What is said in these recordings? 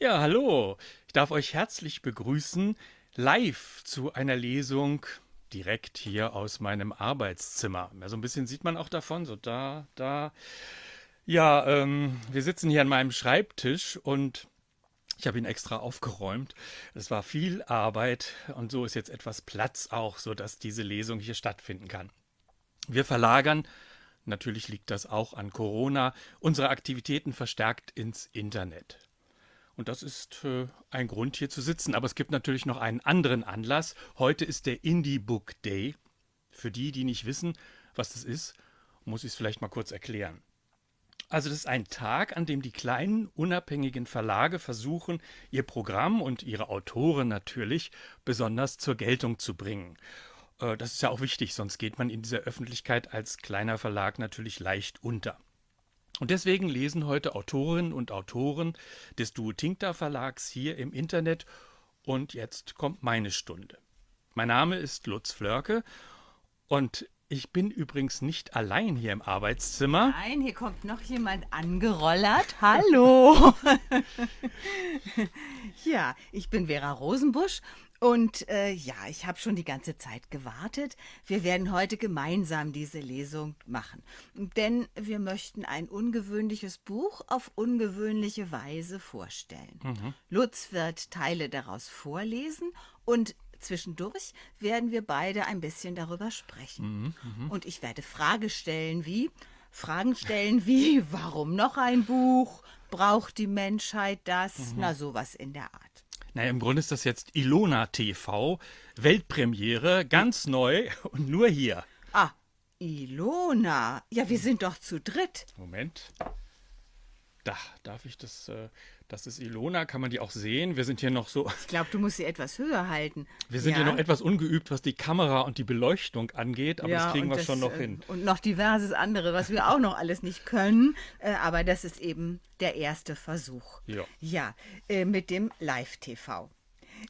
Ja, hallo. Ich darf euch herzlich begrüßen, live zu einer Lesung direkt hier aus meinem Arbeitszimmer. Ja, so ein bisschen sieht man auch davon, so da, da. Ja, ähm, wir sitzen hier an meinem Schreibtisch und ich habe ihn extra aufgeräumt. Es war viel Arbeit und so ist jetzt etwas Platz auch, sodass diese Lesung hier stattfinden kann. Wir verlagern, natürlich liegt das auch an Corona, unsere Aktivitäten verstärkt ins Internet. Und das ist äh, ein Grund, hier zu sitzen. Aber es gibt natürlich noch einen anderen Anlass. Heute ist der Indie Book Day. Für die, die nicht wissen, was das ist, muss ich es vielleicht mal kurz erklären. Also das ist ein Tag, an dem die kleinen, unabhängigen Verlage versuchen, ihr Programm und ihre Autoren natürlich besonders zur Geltung zu bringen. Äh, das ist ja auch wichtig, sonst geht man in dieser Öffentlichkeit als kleiner Verlag natürlich leicht unter. Und deswegen lesen heute Autorinnen und Autoren des Duotincta Verlags hier im Internet. Und jetzt kommt meine Stunde. Mein Name ist Lutz Flörke und ich bin übrigens nicht allein hier im Arbeitszimmer. Nein, hier kommt noch jemand angerollert. Hallo. ja, ich bin Vera Rosenbusch und äh, ja, ich habe schon die ganze Zeit gewartet. Wir werden heute gemeinsam diese Lesung machen. Denn wir möchten ein ungewöhnliches Buch auf ungewöhnliche Weise vorstellen. Mhm. Lutz wird Teile daraus vorlesen und zwischendurch werden wir beide ein bisschen darüber sprechen. Mhm, mh. Und ich werde Fragen stellen wie, Fragen stellen wie, warum noch ein Buch? Braucht die Menschheit das? Mhm. Na, sowas in der Art. Naja, im Grunde ist das jetzt Ilona TV, Weltpremiere, ganz neu und nur hier. Ah, Ilona. Ja, wir sind doch zu dritt. Moment. Da, darf ich das. Äh, das ist Ilona, kann man die auch sehen? Wir sind hier noch so. Ich glaube, du musst sie etwas höher halten. Wir sind ja. hier noch etwas ungeübt, was die Kamera und die Beleuchtung angeht, aber ja, das kriegen wir das, schon noch äh, hin. Und noch diverses andere, was wir auch noch alles nicht können. Äh, aber das ist eben der erste Versuch. Ja. Ja, äh, mit dem Live-TV.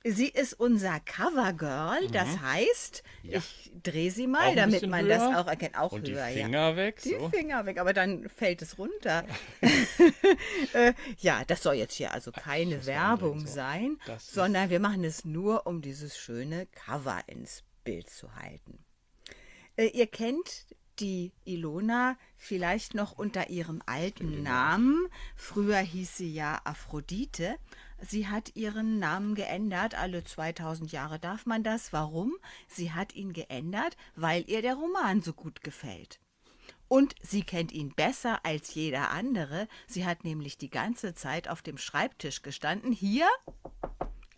Sie ist unser Covergirl, das mhm. heißt, ja. ich drehe sie mal, damit man höher. das auch erkennt. Auch Und höher, die Finger ja. weg. Die Finger weg, aber dann fällt es runter. äh, ja, das soll jetzt hier also keine Werbung sein, sondern wir machen es nur, um dieses schöne Cover ins Bild zu halten. Äh, ihr kennt die Ilona vielleicht noch unter ihrem alten Namen. Früher hieß sie ja Aphrodite. Sie hat ihren Namen geändert. Alle 2000 Jahre darf man das. Warum? Sie hat ihn geändert, weil ihr der Roman so gut gefällt. Und sie kennt ihn besser als jeder andere. Sie hat nämlich die ganze Zeit auf dem Schreibtisch gestanden. Hier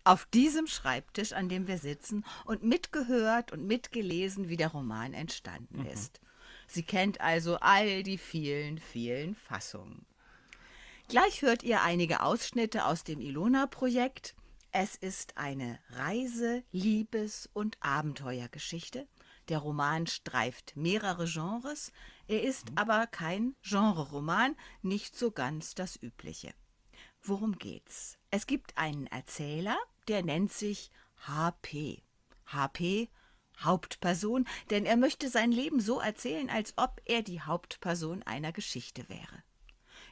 auf diesem Schreibtisch, an dem wir sitzen, und mitgehört und mitgelesen, wie der Roman entstanden mhm. ist. Sie kennt also all die vielen, vielen Fassungen. Gleich hört ihr einige Ausschnitte aus dem Ilona-Projekt. Es ist eine Reise-, Liebes- und Abenteuergeschichte. Der Roman streift mehrere Genres. Er ist mhm. aber kein Genre-Roman, nicht so ganz das Übliche. Worum geht's? Es gibt einen Erzähler, der nennt sich HP. HP Hauptperson, denn er möchte sein Leben so erzählen, als ob er die Hauptperson einer Geschichte wäre.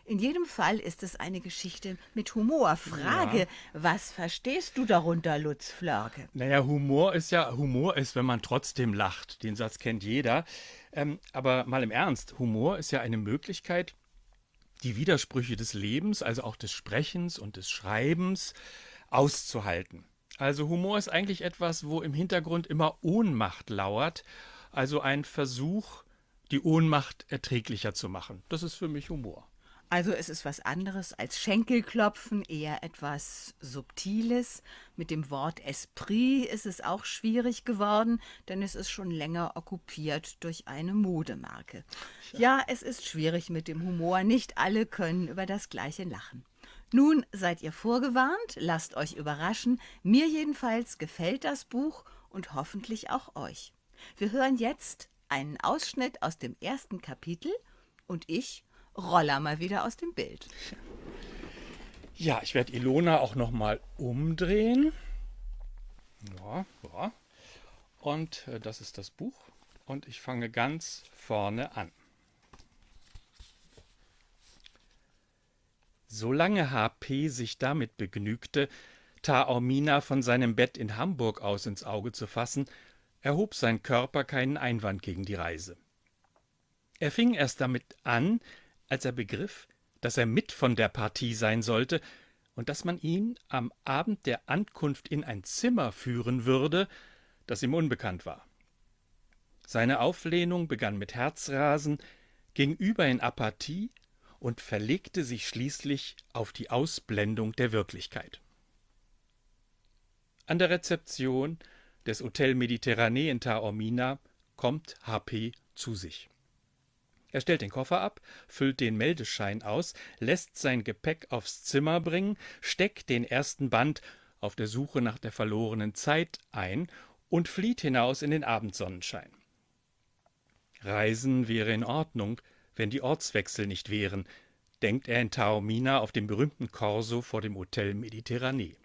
In jedem Fall ist es eine Geschichte mit Humor. Frage, ja. was verstehst du darunter, Lutz Flörke? Naja, Humor ist ja, Humor ist, wenn man trotzdem lacht. Den Satz kennt jeder. Ähm, aber mal im Ernst, Humor ist ja eine Möglichkeit, die Widersprüche des Lebens, also auch des Sprechens und des Schreibens, auszuhalten. Also Humor ist eigentlich etwas, wo im Hintergrund immer Ohnmacht lauert, also ein Versuch, die Ohnmacht erträglicher zu machen. Das ist für mich Humor. Also es ist was anderes als Schenkelklopfen, eher etwas Subtiles. Mit dem Wort Esprit ist es auch schwierig geworden, denn es ist schon länger okkupiert durch eine Modemarke. Ja, ja es ist schwierig mit dem Humor. Nicht alle können über das Gleiche lachen. Nun seid ihr vorgewarnt, lasst euch überraschen. Mir jedenfalls gefällt das Buch und hoffentlich auch euch. Wir hören jetzt einen Ausschnitt aus dem ersten Kapitel und ich Roller mal wieder aus dem Bild. Ja, ich werde Ilona auch noch mal umdrehen. Ja, ja. Und äh, das ist das Buch. Und ich fange ganz vorne an. Solange HP sich damit begnügte, Taormina von seinem Bett in Hamburg aus ins Auge zu fassen, erhob sein Körper keinen Einwand gegen die Reise. Er fing erst damit an, als er begriff, dass er mit von der Partie sein sollte und dass man ihn am Abend der Ankunft in ein Zimmer führen würde, das ihm unbekannt war. Seine Auflehnung begann mit Herzrasen, ging über in Apathie und verlegte sich schließlich auf die Ausblendung der Wirklichkeit. An der Rezeption des Hotel Mediterranee in Taormina kommt HP zu sich. Er stellt den Koffer ab, füllt den Meldeschein aus, lässt sein Gepäck aufs Zimmer bringen, steckt den ersten Band auf der Suche nach der verlorenen Zeit ein und flieht hinaus in den Abendsonnenschein. Reisen wäre in Ordnung, wenn die Ortswechsel nicht wären, denkt er in Taormina auf dem berühmten Korso vor dem Hotel Mediterranee.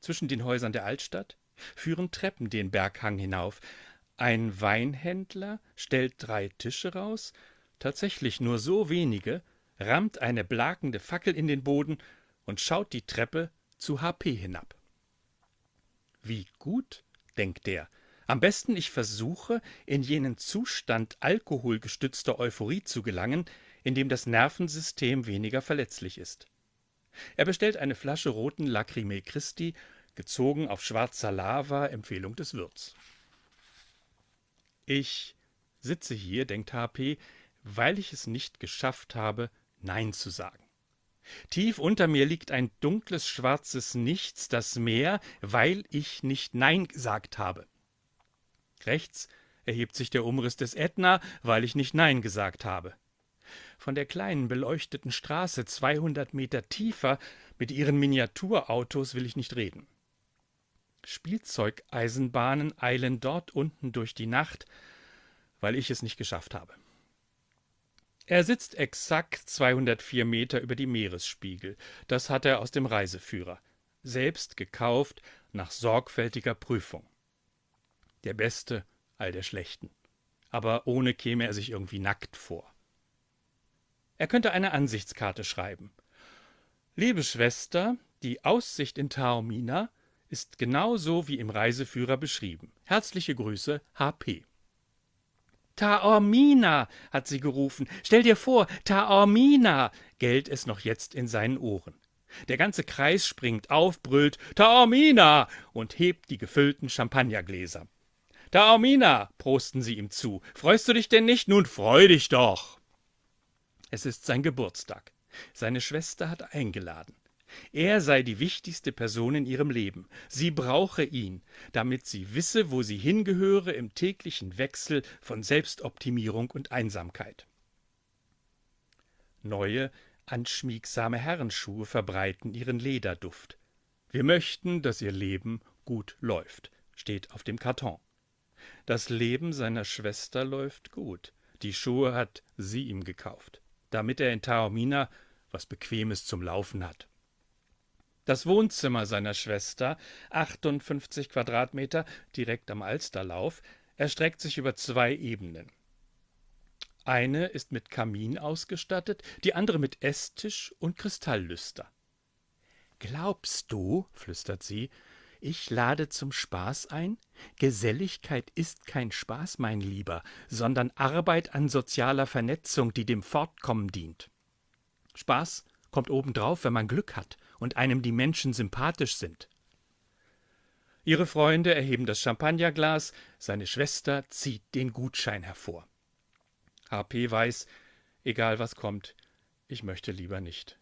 Zwischen den Häusern der Altstadt führen Treppen den Berghang hinauf. Ein Weinhändler stellt drei Tische raus, tatsächlich nur so wenige, rammt eine blakende Fackel in den Boden und schaut die Treppe zu HP hinab. Wie gut, denkt er, am besten ich versuche, in jenen Zustand alkoholgestützter Euphorie zu gelangen, in dem das Nervensystem weniger verletzlich ist. Er bestellt eine Flasche roten Lacrymae Christi, gezogen auf schwarzer Lava, Empfehlung des Wirts. Ich sitze hier, denkt HP, weil ich es nicht geschafft habe, Nein zu sagen. Tief unter mir liegt ein dunkles, schwarzes Nichts, das Meer, weil ich nicht Nein gesagt habe. Rechts erhebt sich der Umriss des Ätna, weil ich nicht Nein gesagt habe. Von der kleinen beleuchteten Straße 200 Meter tiefer mit ihren Miniaturautos will ich nicht reden. Spielzeugeisenbahnen eilen dort unten durch die Nacht, weil ich es nicht geschafft habe. Er sitzt exakt 204 Meter über die Meeresspiegel. Das hat er aus dem Reiseführer. Selbst gekauft nach sorgfältiger Prüfung. Der Beste all der Schlechten. Aber ohne käme er sich irgendwie nackt vor. Er könnte eine Ansichtskarte schreiben. Liebe Schwester, die Aussicht in Taormina ist genau so wie im Reiseführer beschrieben. Herzliche Grüße, HP. Taormina, hat sie gerufen. Stell dir vor, Taormina, gellt es noch jetzt in seinen Ohren. Der ganze Kreis springt auf, brüllt Taormina und hebt die gefüllten Champagnergläser. Taormina, prosten sie ihm zu. Freust du dich denn nicht? Nun freu dich doch. Es ist sein Geburtstag. Seine Schwester hat eingeladen. Er sei die wichtigste Person in ihrem Leben. Sie brauche ihn, damit sie wisse, wo sie hingehöre im täglichen Wechsel von Selbstoptimierung und Einsamkeit. Neue, anschmiegsame Herrenschuhe verbreiten ihren Lederduft. Wir möchten, dass ihr Leben gut läuft, steht auf dem Karton. Das Leben seiner Schwester läuft gut. Die Schuhe hat sie ihm gekauft, damit er in Taormina was Bequemes zum Laufen hat. Das Wohnzimmer seiner Schwester, 58 Quadratmeter, direkt am Alsterlauf, erstreckt sich über zwei Ebenen. Eine ist mit Kamin ausgestattet, die andere mit Esstisch und Kristalllüster. Glaubst du, flüstert sie, ich lade zum Spaß ein? Geselligkeit ist kein Spaß, mein Lieber, sondern Arbeit an sozialer Vernetzung, die dem Fortkommen dient. Spaß kommt obendrauf, wenn man Glück hat und einem die Menschen sympathisch sind. Ihre Freunde erheben das Champagnerglas, seine Schwester zieht den Gutschein hervor. HP weiß, egal was kommt, ich möchte lieber nicht.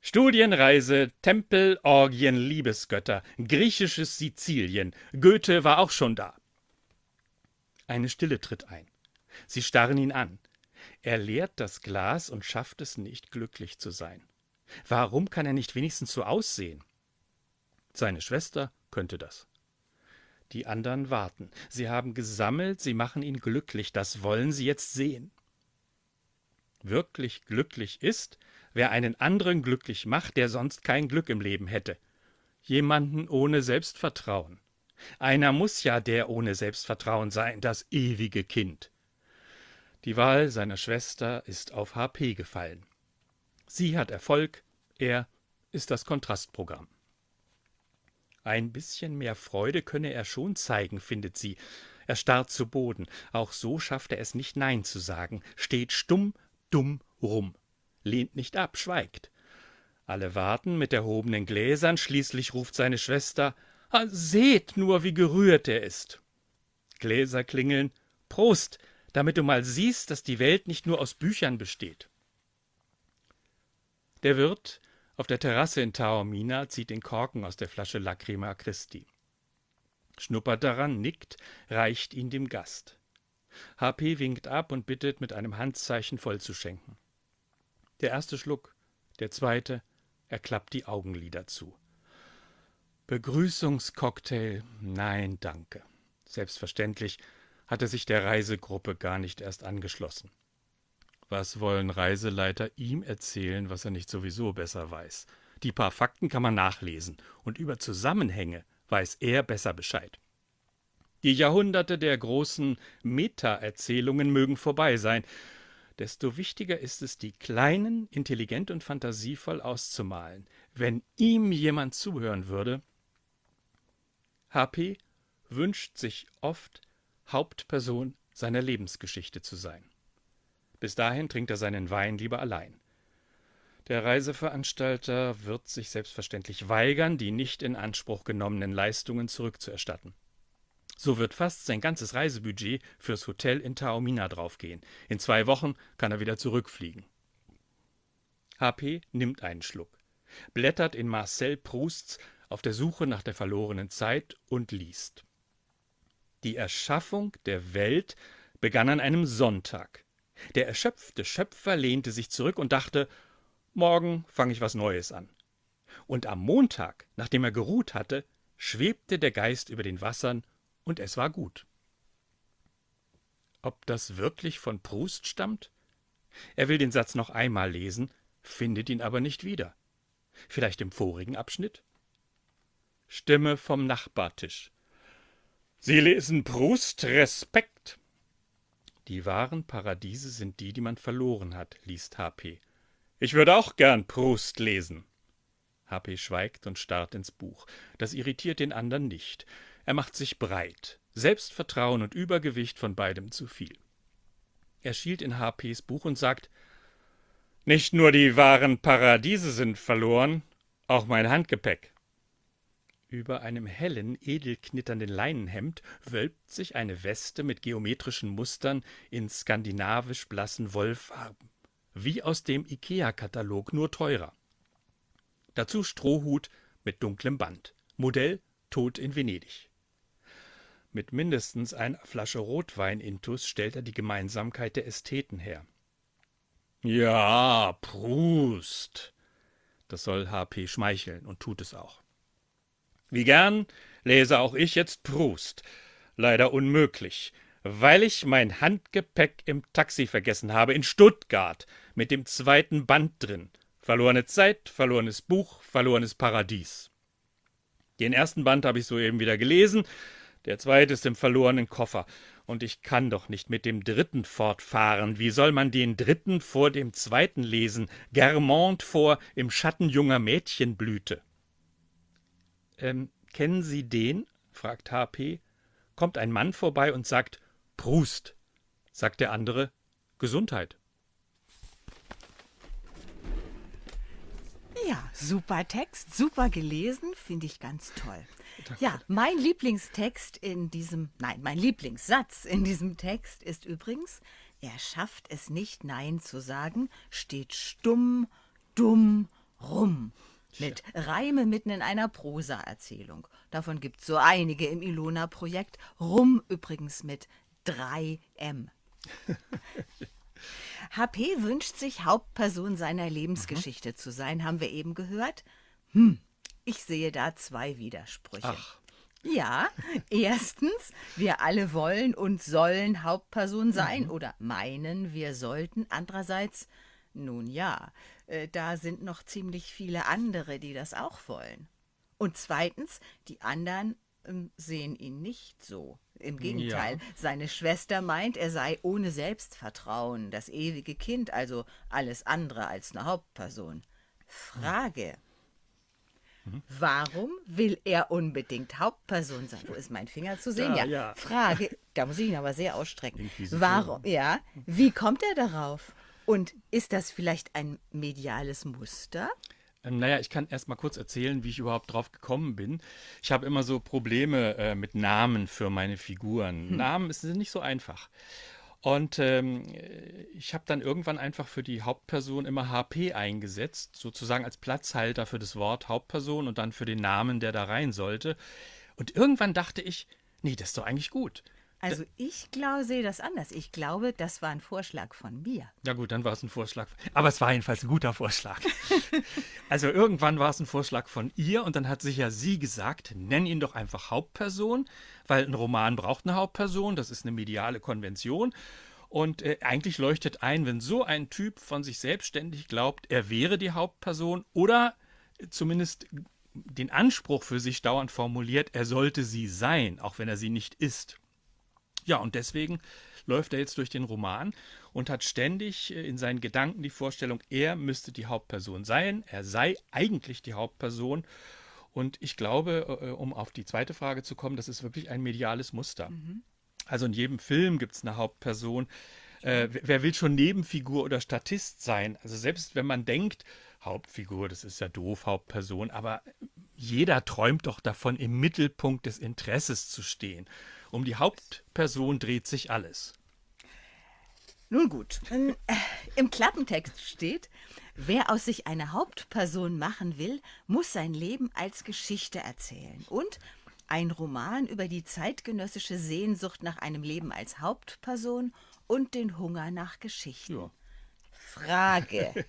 Studienreise, Tempel, Orgien, Liebesgötter, griechisches Sizilien. Goethe war auch schon da. Eine Stille tritt ein. Sie starren ihn an. Er leert das Glas und schafft es nicht, glücklich zu sein. Warum kann er nicht wenigstens so aussehen? Seine Schwester könnte das. Die anderen warten. Sie haben gesammelt, sie machen ihn glücklich, das wollen sie jetzt sehen. Wirklich glücklich ist, wer einen anderen glücklich macht, der sonst kein Glück im Leben hätte. Jemanden ohne Selbstvertrauen. Einer muss ja der ohne Selbstvertrauen sein, das ewige Kind. Die Wahl seiner Schwester ist auf HP gefallen. Sie hat Erfolg, er ist das Kontrastprogramm. Ein bisschen mehr Freude könne er schon zeigen, findet sie. Er starrt zu Boden. Auch so schafft er es nicht Nein zu sagen, steht stumm, dumm rum, lehnt nicht ab, schweigt. Alle warten mit erhobenen Gläsern, schließlich ruft seine Schwester ah, Seht nur, wie gerührt er ist. Gläser klingeln Prost, damit du mal siehst, dass die Welt nicht nur aus Büchern besteht. Der Wirt auf der Terrasse in Taormina zieht den Korken aus der Flasche Lacrima Christi. Schnuppert daran, nickt, reicht ihn dem Gast. HP winkt ab und bittet, mit einem Handzeichen vollzuschenken. Der erste Schluck, der zweite, er klappt die Augenlider zu. Begrüßungscocktail, nein, danke. Selbstverständlich hatte sich der Reisegruppe gar nicht erst angeschlossen. Was wollen Reiseleiter ihm erzählen, was er nicht sowieso besser weiß? Die paar Fakten kann man nachlesen, und über Zusammenhänge weiß er besser Bescheid. Die Jahrhunderte der großen Meta-Erzählungen mögen vorbei sein. Desto wichtiger ist es, die kleinen, intelligent und fantasievoll auszumalen. Wenn ihm jemand zuhören würde. HP wünscht sich oft, Hauptperson seiner Lebensgeschichte zu sein. Bis dahin trinkt er seinen Wein lieber allein. Der Reiseveranstalter wird sich selbstverständlich weigern, die nicht in Anspruch genommenen Leistungen zurückzuerstatten. So wird fast sein ganzes Reisebudget fürs Hotel in Taormina draufgehen. In zwei Wochen kann er wieder zurückfliegen. HP nimmt einen Schluck, blättert in Marcel Prousts Auf der Suche nach der verlorenen Zeit und liest. Die Erschaffung der Welt begann an einem Sonntag. Der erschöpfte Schöpfer lehnte sich zurück und dachte, morgen fange ich was Neues an. Und am Montag, nachdem er geruht hatte, schwebte der Geist über den Wassern, und es war gut. Ob das wirklich von Proust stammt? Er will den Satz noch einmal lesen, findet ihn aber nicht wieder. Vielleicht im vorigen Abschnitt? Stimme vom Nachbartisch. Sie lesen Proust Respekt. Die wahren Paradiese sind die, die man verloren hat, liest HP. Ich würde auch gern Proust lesen. HP schweigt und starrt ins Buch. Das irritiert den anderen nicht. Er macht sich breit. Selbstvertrauen und Übergewicht von beidem zu viel. Er schielt in HPs Buch und sagt Nicht nur die wahren Paradiese sind verloren, auch mein Handgepäck. Über einem hellen, edel knitternden Leinenhemd wölbt sich eine Weste mit geometrischen Mustern in skandinavisch blassen Wollfarben, wie aus dem IKEA-Katalog, nur teurer. Dazu Strohhut mit dunklem Band. Modell Tod in Venedig. Mit mindestens einer Flasche Rotwein intus stellt er die Gemeinsamkeit der Ästheten her. Ja, Prust. Das soll HP schmeicheln und tut es auch. Wie gern lese auch ich jetzt Proust. Leider unmöglich, weil ich mein Handgepäck im Taxi vergessen habe in Stuttgart mit dem zweiten Band drin. Verlorene Zeit, verlorenes Buch, verlorenes Paradies. Den ersten Band habe ich soeben wieder gelesen, der zweite ist im verlorenen Koffer. Und ich kann doch nicht mit dem dritten fortfahren. Wie soll man den dritten vor dem zweiten lesen? Germont vor Im Schatten junger Mädchenblüte. Ähm, kennen Sie den? fragt HP. Kommt ein Mann vorbei und sagt Prust. Sagt der andere Gesundheit. Ja, super Text, super gelesen, finde ich ganz toll. Ja, mein Lieblingstext in diesem, nein, mein Lieblingssatz in diesem Text ist übrigens, er schafft es nicht, Nein zu sagen, steht stumm, dumm, rum mit Reime mitten in einer Prosaerzählung. Davon gibt es so einige im Ilona-Projekt. Rum übrigens mit 3M. HP wünscht sich, Hauptperson seiner Lebensgeschichte mhm. zu sein, haben wir eben gehört. Hm, ich sehe da zwei Widersprüche. Ach. Ja, erstens, wir alle wollen und sollen Hauptperson sein mhm. oder meinen, wir sollten. Andererseits, nun ja, äh, da sind noch ziemlich viele andere, die das auch wollen. Und zweitens, die anderen ähm, sehen ihn nicht so. Im Gegenteil, ja. seine Schwester meint, er sei ohne Selbstvertrauen, das ewige Kind, also alles andere als eine Hauptperson. Frage. Mhm. Warum will er unbedingt Hauptperson sein? Wo ist mein Finger zu sehen? Ja, ja. ja. Frage. Da muss ich ihn aber sehr ausstrecken. Warum? Ja. Wie kommt er darauf? Und ist das vielleicht ein mediales Muster? Ähm, naja, ich kann erst mal kurz erzählen, wie ich überhaupt drauf gekommen bin. Ich habe immer so Probleme äh, mit Namen für meine Figuren. Hm. Namen sind nicht so einfach. Und ähm, ich habe dann irgendwann einfach für die Hauptperson immer HP eingesetzt, sozusagen als Platzhalter für das Wort Hauptperson und dann für den Namen, der da rein sollte. Und irgendwann dachte ich, nee, das ist doch eigentlich gut. Also ich glaube, sehe das anders. Ich glaube, das war ein Vorschlag von mir. Ja gut, dann war es ein Vorschlag. Aber es war jedenfalls ein guter Vorschlag. also irgendwann war es ein Vorschlag von ihr und dann hat sich ja sie gesagt, nenn ihn doch einfach Hauptperson, weil ein Roman braucht eine Hauptperson, das ist eine mediale Konvention. Und äh, eigentlich leuchtet ein, wenn so ein Typ von sich selbstständig glaubt, er wäre die Hauptperson oder zumindest den Anspruch für sich dauernd formuliert, er sollte sie sein, auch wenn er sie nicht ist. Ja, und deswegen läuft er jetzt durch den Roman und hat ständig äh, in seinen Gedanken die Vorstellung, er müsste die Hauptperson sein, er sei eigentlich die Hauptperson. Und ich glaube, äh, um auf die zweite Frage zu kommen, das ist wirklich ein mediales Muster. Mhm. Also in jedem Film gibt es eine Hauptperson. Äh, wer will schon Nebenfigur oder Statist sein? Also selbst wenn man denkt, Hauptfigur, das ist ja doof, Hauptperson, aber jeder träumt doch davon, im Mittelpunkt des Interesses zu stehen. Um die Hauptperson dreht sich alles. Nun gut, äh, im Klappentext steht, wer aus sich eine Hauptperson machen will, muss sein Leben als Geschichte erzählen. Und ein Roman über die zeitgenössische Sehnsucht nach einem Leben als Hauptperson und den Hunger nach Geschichten. Ja. Frage.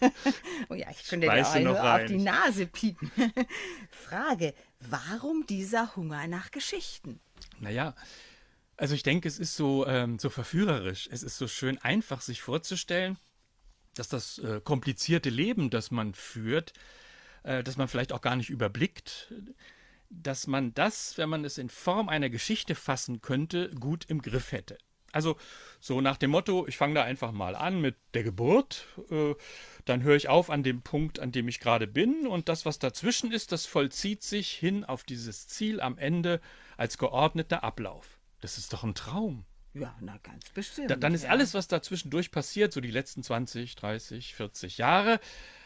oh ja, ich könnte dir auch auf die Nase piepen. Frage, warum dieser Hunger nach Geschichten? Naja, also ich denke, es ist so, ähm, so verführerisch. Es ist so schön einfach, sich vorzustellen, dass das äh, komplizierte Leben, das man führt, äh, das man vielleicht auch gar nicht überblickt, dass man das, wenn man es in Form einer Geschichte fassen könnte, gut im Griff hätte. Also so nach dem Motto, ich fange da einfach mal an mit der Geburt, äh, dann höre ich auf an dem Punkt, an dem ich gerade bin und das, was dazwischen ist, das vollzieht sich hin auf dieses Ziel am Ende als geordneter Ablauf. Das ist doch ein Traum. Ja, na ganz bestimmt. Da, dann ist ja. alles, was dazwischendurch passiert, so die letzten 20, 30, 40 Jahre,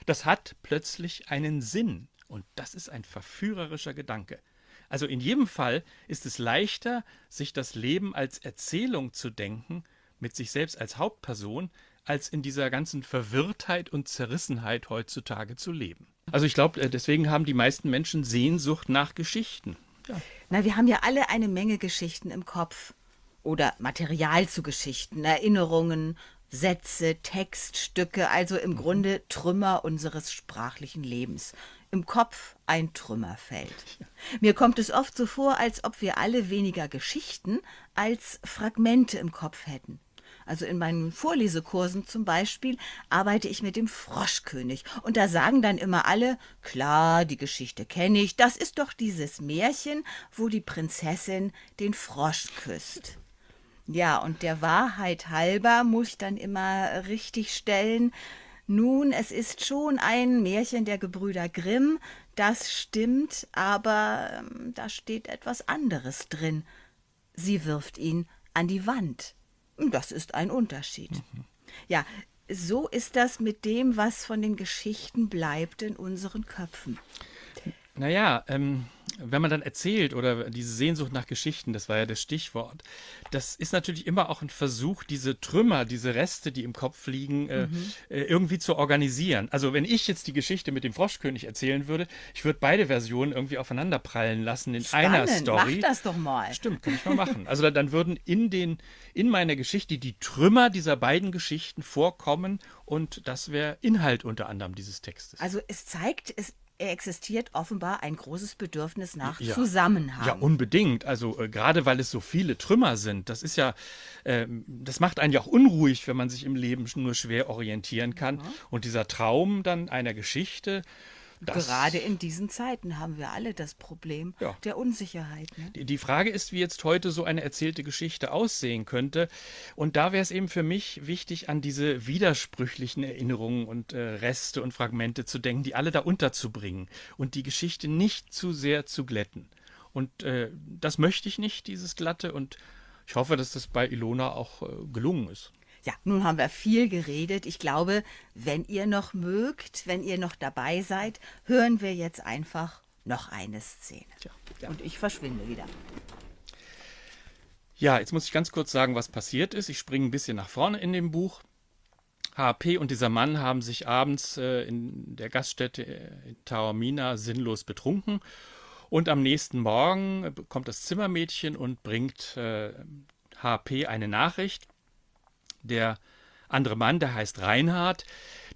das hat plötzlich einen Sinn. Und das ist ein verführerischer Gedanke. Also in jedem Fall ist es leichter, sich das Leben als Erzählung zu denken, mit sich selbst als Hauptperson, als in dieser ganzen Verwirrtheit und Zerrissenheit heutzutage zu leben. Also ich glaube, äh, deswegen haben die meisten Menschen Sehnsucht nach Geschichten. Ja. Na, wir haben ja alle eine Menge Geschichten im Kopf oder Material zu Geschichten, Erinnerungen, Sätze, Textstücke, also im mhm. Grunde Trümmer unseres sprachlichen Lebens im Kopf ein Trümmerfeld. Mir kommt es oft so vor, als ob wir alle weniger Geschichten als Fragmente im Kopf hätten. Also in meinen Vorlesekursen zum Beispiel arbeite ich mit dem Froschkönig. Und da sagen dann immer alle, klar, die Geschichte kenne ich, das ist doch dieses Märchen, wo die Prinzessin den Frosch küsst. Ja, und der Wahrheit halber muss ich dann immer richtig stellen, nun, es ist schon ein Märchen der Gebrüder Grimm, das stimmt, aber ähm, da steht etwas anderes drin. Sie wirft ihn an die Wand. Das ist ein Unterschied. Mhm. Ja, so ist das mit dem, was von den Geschichten bleibt in unseren Köpfen. Naja, ähm, wenn man dann erzählt oder diese Sehnsucht nach Geschichten, das war ja das Stichwort, das ist natürlich immer auch ein Versuch, diese Trümmer, diese Reste, die im Kopf liegen, äh, mhm. äh, irgendwie zu organisieren. Also wenn ich jetzt die Geschichte mit dem Froschkönig erzählen würde, ich würde beide Versionen irgendwie aufeinander prallen lassen in Spannend. einer Story. Mach das doch mal. Stimmt, kann ich mal machen. Also dann würden in den in meiner Geschichte die Trümmer dieser beiden Geschichten vorkommen und das wäre Inhalt unter anderem dieses Textes. Also es zeigt, es existiert offenbar ein großes Bedürfnis nach ja. Zusammenhang. Ja, unbedingt. Also äh, gerade weil es so viele Trümmer sind, das ist ja, äh, das macht einen ja auch unruhig, wenn man sich im Leben nur schwer orientieren kann. Mhm. Und dieser Traum dann einer Geschichte, Das Gerade in diesen Zeiten haben wir alle das Problem ja. der Unsicherheit. Ne? Die Frage ist, wie jetzt heute so eine erzählte Geschichte aussehen könnte. Und da wäre es eben für mich wichtig, an diese widersprüchlichen Erinnerungen und äh, Reste und Fragmente zu denken, die alle da unterzubringen und die Geschichte nicht zu sehr zu glätten. Und äh, das möchte ich nicht, dieses Glatte. Und ich hoffe, dass das bei Ilona auch äh, gelungen ist. Ja, nun haben wir viel geredet. Ich glaube, wenn ihr noch mögt, wenn ihr noch dabei seid, hören wir jetzt einfach noch eine Szene. Ja, ja. Und ich verschwinde wieder. Ja, jetzt muss ich ganz kurz sagen, was passiert ist. Ich springe ein bisschen nach vorne in dem Buch. HP und dieser Mann haben sich abends äh, in der Gaststätte in Taormina sinnlos betrunken. Und am nächsten Morgen kommt das Zimmermädchen und bringt äh, HP eine Nachricht der andere Mann, der heißt Reinhard,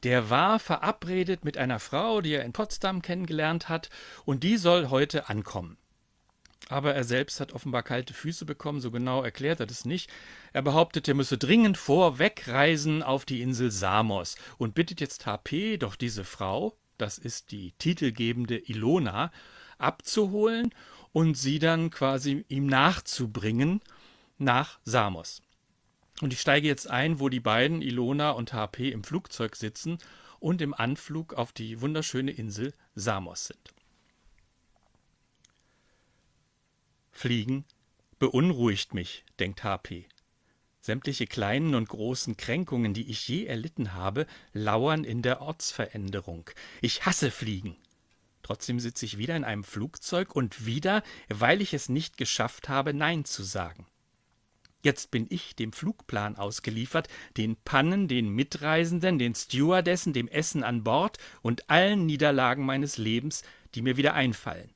der war verabredet mit einer Frau, die er in Potsdam kennengelernt hat, und die soll heute ankommen. Aber er selbst hat offenbar kalte Füße bekommen, so genau erklärt er das nicht. Er behauptet, er müsse dringend vorwegreisen auf die Insel Samos und bittet jetzt HP, doch diese Frau, das ist die titelgebende Ilona, abzuholen und sie dann quasi ihm nachzubringen nach Samos. Und ich steige jetzt ein, wo die beiden, Ilona und HP, im Flugzeug sitzen und im Anflug auf die wunderschöne Insel Samos sind. Fliegen beunruhigt mich, denkt HP. Sämtliche kleinen und großen Kränkungen, die ich je erlitten habe, lauern in der Ortsveränderung. Ich hasse Fliegen. Trotzdem sitze ich wieder in einem Flugzeug und wieder, weil ich es nicht geschafft habe, Nein zu sagen. Jetzt bin ich dem Flugplan ausgeliefert, den Pannen, den Mitreisenden, den Stewardessen, dem Essen an Bord und allen Niederlagen meines Lebens, die mir wieder einfallen.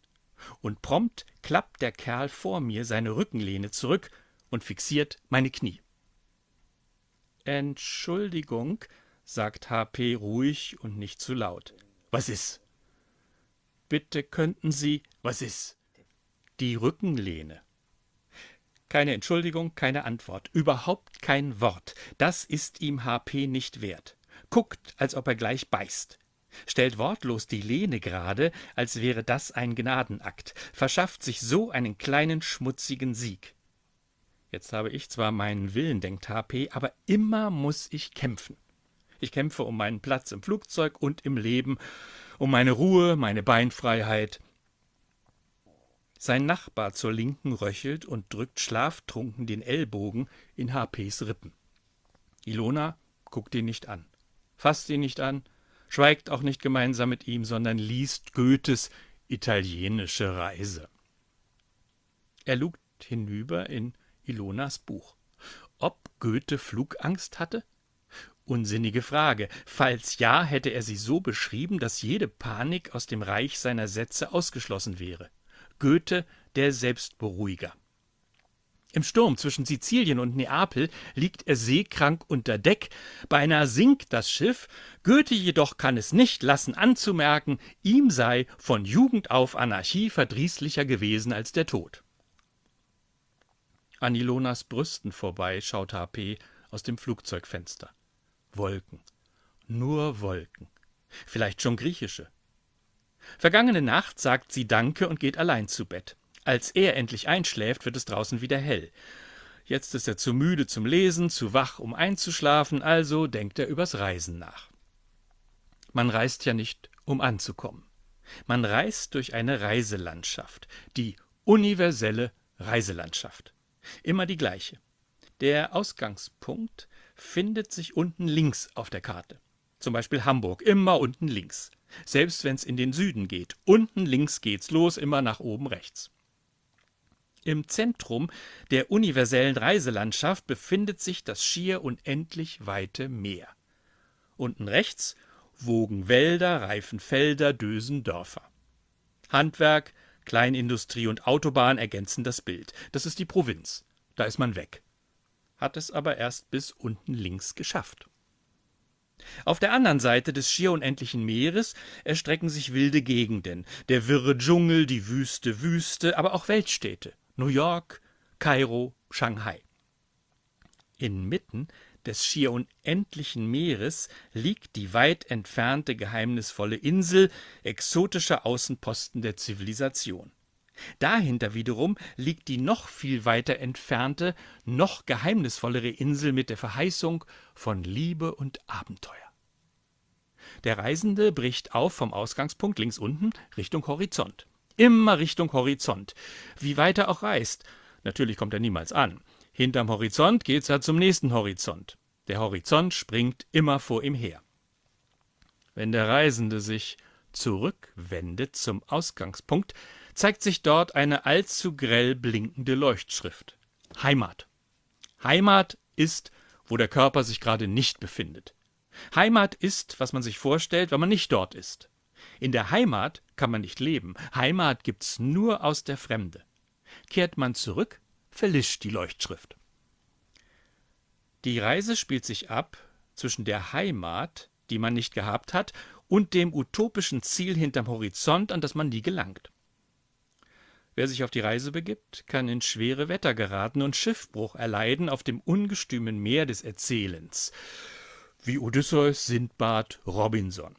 Und prompt klappt der Kerl vor mir seine Rückenlehne zurück und fixiert meine Knie. Entschuldigung, sagt HP ruhig und nicht zu laut. Was ist? Bitte könnten Sie. Was ist? Die Rückenlehne. Keine Entschuldigung, keine Antwort, überhaupt kein Wort. Das ist ihm HP nicht wert. Guckt, als ob er gleich beißt. Stellt wortlos die Lehne gerade, als wäre das ein Gnadenakt, verschafft sich so einen kleinen schmutzigen Sieg. Jetzt habe ich zwar meinen Willen, denkt HP, aber immer muss ich kämpfen. Ich kämpfe um meinen Platz im Flugzeug und im Leben, um meine Ruhe, meine Beinfreiheit, sein Nachbar zur Linken röchelt und drückt schlaftrunken den Ellbogen in HPs Rippen. Ilona guckt ihn nicht an, fasst ihn nicht an, schweigt auch nicht gemeinsam mit ihm, sondern liest Goethes italienische Reise. Er lugt hinüber in Ilonas Buch. Ob Goethe Flugangst hatte? Unsinnige Frage. Falls ja, hätte er sie so beschrieben, dass jede Panik aus dem Reich seiner Sätze ausgeschlossen wäre. Goethe der Selbstberuhiger. Im Sturm zwischen Sizilien und Neapel liegt er seekrank unter Deck, beinahe sinkt das Schiff, Goethe jedoch kann es nicht lassen anzumerken, ihm sei von Jugend auf Anarchie verdrießlicher gewesen als der Tod. An Ilonas Brüsten vorbei schaut HP aus dem Flugzeugfenster. Wolken. Nur Wolken. Vielleicht schon griechische. Vergangene Nacht sagt sie Danke und geht allein zu Bett. Als er endlich einschläft, wird es draußen wieder hell. Jetzt ist er zu müde zum Lesen, zu wach, um einzuschlafen, also denkt er übers Reisen nach. Man reist ja nicht, um anzukommen. Man reist durch eine Reiselandschaft, die universelle Reiselandschaft. Immer die gleiche. Der Ausgangspunkt findet sich unten links auf der Karte. Zum Beispiel Hamburg, immer unten links. Selbst wenn es in den Süden geht. Unten links geht's los, immer nach oben rechts. Im Zentrum der universellen Reiselandschaft befindet sich das schier unendlich weite Meer. Unten rechts wogen Wälder, reifen Felder, Dösen, Dörfer. Handwerk, Kleinindustrie und Autobahn ergänzen das Bild. Das ist die Provinz. Da ist man weg. Hat es aber erst bis unten links geschafft. Auf der anderen Seite des schier unendlichen Meeres erstrecken sich wilde Gegenden, der wirre Dschungel, die wüste Wüste, aber auch Weltstädte New York, Kairo, Shanghai. Inmitten des schier unendlichen Meeres liegt die weit entfernte geheimnisvolle Insel, exotischer Außenposten der Zivilisation. Dahinter wiederum liegt die noch viel weiter entfernte, noch geheimnisvollere Insel mit der Verheißung von Liebe und Abenteuer. Der Reisende bricht auf vom Ausgangspunkt links unten Richtung Horizont. Immer Richtung Horizont. Wie weit er auch reist. Natürlich kommt er niemals an. Hinterm Horizont geht's ja zum nächsten Horizont. Der Horizont springt immer vor ihm her. Wenn der Reisende sich zurückwendet zum Ausgangspunkt, zeigt sich dort eine allzu grell blinkende Leuchtschrift. Heimat. Heimat ist, wo der Körper sich gerade nicht befindet. Heimat ist, was man sich vorstellt, wenn man nicht dort ist. In der Heimat kann man nicht leben. Heimat gibt's nur aus der Fremde. Kehrt man zurück, verlischt die Leuchtschrift. Die Reise spielt sich ab zwischen der Heimat, die man nicht gehabt hat, und dem utopischen Ziel hinterm Horizont, an das man nie gelangt. Wer sich auf die Reise begibt, kann in schwere Wetter geraten und Schiffbruch erleiden auf dem ungestümen Meer des Erzählens wie Odysseus, Sindbad, Robinson.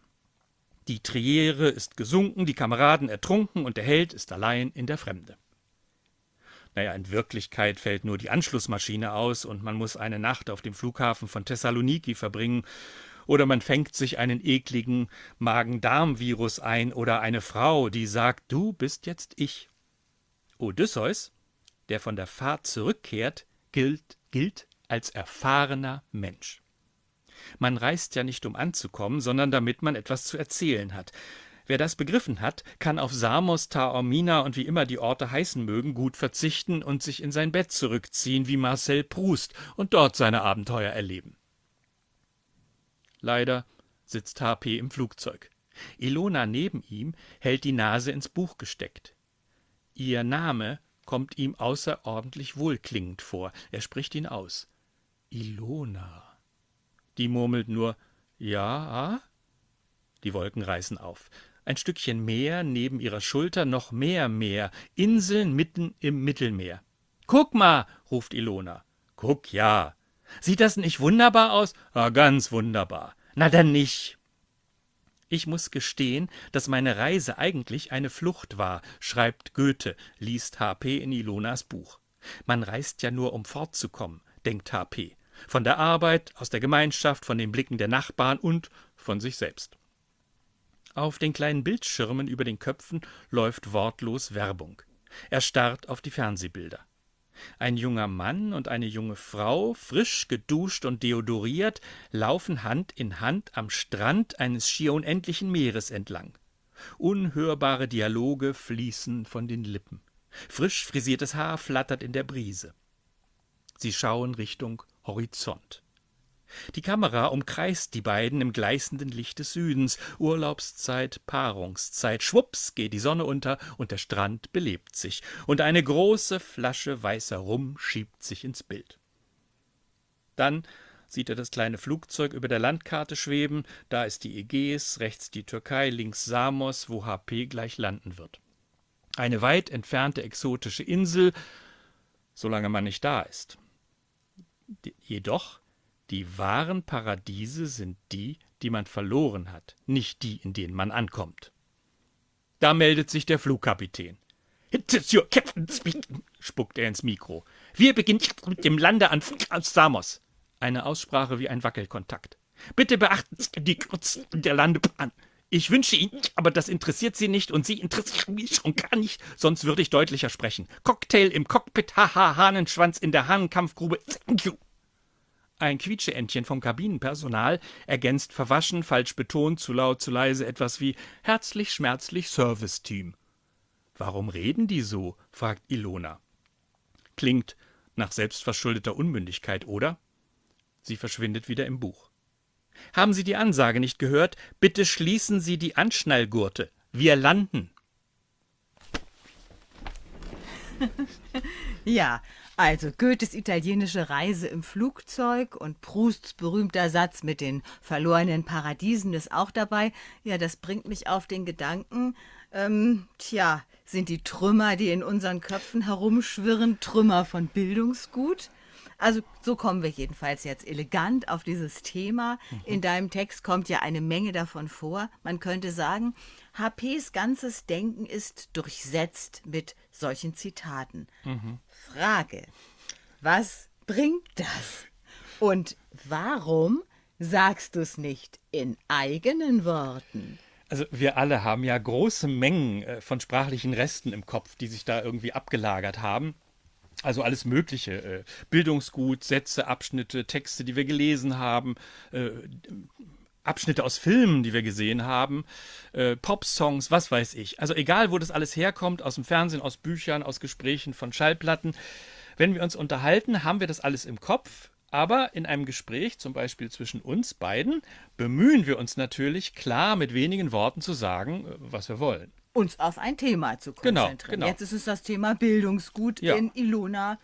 Die Triere ist gesunken, die Kameraden ertrunken und der Held ist allein in der Fremde. Naja, in Wirklichkeit fällt nur die Anschlussmaschine aus und man muss eine Nacht auf dem Flughafen von Thessaloniki verbringen, oder man fängt sich einen ekligen Magen-Darm-Virus ein oder eine Frau, die sagt, du bist jetzt ich. Odysseus, der von der Fahrt zurückkehrt, gilt, gilt als erfahrener Mensch. Man reist ja nicht, um anzukommen, sondern damit man etwas zu erzählen hat. Wer das begriffen hat, kann auf Samos, Taormina und wie immer die Orte heißen mögen, gut verzichten und sich in sein Bett zurückziehen wie Marcel Proust und dort seine Abenteuer erleben. Leider sitzt HP im Flugzeug. Ilona neben ihm hält die Nase ins Buch gesteckt. Ihr Name kommt ihm außerordentlich wohlklingend vor. Er spricht ihn aus. Ilona. Die murmelt nur Ja. Die Wolken reißen auf. Ein Stückchen Meer neben ihrer Schulter, noch mehr Meer, Inseln mitten im Mittelmeer. Guck mal, ruft Ilona. Guck ja. Sieht das nicht wunderbar aus? Ja, ganz wunderbar. Na dann nicht. Ich muss gestehen, dass meine Reise eigentlich eine Flucht war, schreibt Goethe, liest HP in Ilonas Buch. Man reist ja nur, um fortzukommen, denkt HP von der Arbeit, aus der Gemeinschaft, von den Blicken der Nachbarn und von sich selbst. Auf den kleinen Bildschirmen über den Köpfen läuft wortlos Werbung. Er starrt auf die Fernsehbilder. Ein junger Mann und eine junge Frau, frisch geduscht und deodoriert, laufen Hand in Hand am Strand eines schier unendlichen Meeres entlang. Unhörbare Dialoge fließen von den Lippen. Frisch frisiertes Haar flattert in der Brise. Sie schauen Richtung Horizont. Die Kamera umkreist die beiden im gleißenden Licht des Südens. Urlaubszeit, Paarungszeit. Schwupps geht die Sonne unter und der Strand belebt sich. Und eine große Flasche weißer Rum schiebt sich ins Bild. Dann sieht er das kleine Flugzeug über der Landkarte schweben. Da ist die Ägäis, rechts die Türkei, links Samos, wo HP gleich landen wird. Eine weit entfernte exotische Insel, solange man nicht da ist. Jedoch die wahren Paradiese sind die, die man verloren hat, nicht die, in denen man ankommt. Da meldet sich der Flugkapitän. It is your captain speaking, spuckt er ins Mikro. Wir beginnen jetzt mit dem Lande an Samos. Eine Aussprache wie ein Wackelkontakt. Bitte beachten Sie die Kurzen der Landebahn. Ich wünsche Ihnen, aber das interessiert Sie nicht und Sie interessieren mich schon gar nicht, sonst würde ich deutlicher sprechen. Cocktail im Cockpit, haha, Hahnenschwanz in der Hahnenkampfgrube. Thank you. Ein Quietscheentchen vom Kabinenpersonal ergänzt verwaschen, falsch betont, zu laut, zu leise etwas wie herzlich schmerzlich Serviceteam. Warum reden die so? fragt Ilona. Klingt nach selbstverschuldeter Unmündigkeit, oder? Sie verschwindet wieder im Buch. Haben Sie die Ansage nicht gehört? Bitte schließen Sie die Anschnallgurte. Wir landen. ja, also Goethes italienische Reise im Flugzeug und Prousts berühmter Satz mit den verlorenen Paradiesen ist auch dabei. Ja, das bringt mich auf den Gedanken, ähm, tja, sind die Trümmer, die in unseren Köpfen herumschwirren, Trümmer von Bildungsgut? Also so kommen wir jedenfalls jetzt elegant auf dieses Thema. Mhm. In deinem Text kommt ja eine Menge davon vor. Man könnte sagen, HPs ganzes Denken ist durchsetzt mit solchen Zitaten. Mhm. Frage, was bringt das? Und warum sagst du es nicht in eigenen Worten? Also wir alle haben ja große Mengen äh, von sprachlichen Resten im Kopf, die sich da irgendwie abgelagert haben. Also alles Mögliche. Äh, Bildungsgut, Sätze, Abschnitte, Texte, die wir gelesen haben, äh, Abschnitte aus Filmen, die wir gesehen haben, Pop-Songs, was weiß ich. Also egal, wo das alles herkommt, aus dem Fernsehen, aus Büchern, aus Gesprächen, von Schallplatten. Wenn wir uns unterhalten, haben wir das alles im Kopf, aber in einem Gespräch, zum Beispiel zwischen uns beiden, bemühen wir uns natürlich, klar mit wenigen Worten zu sagen, äh, was wir wollen. Uns auf ein Thema zu genau, konzentrieren. Genau, genau. Jetzt ist es das Thema Bildungsgut ja. in Ilona,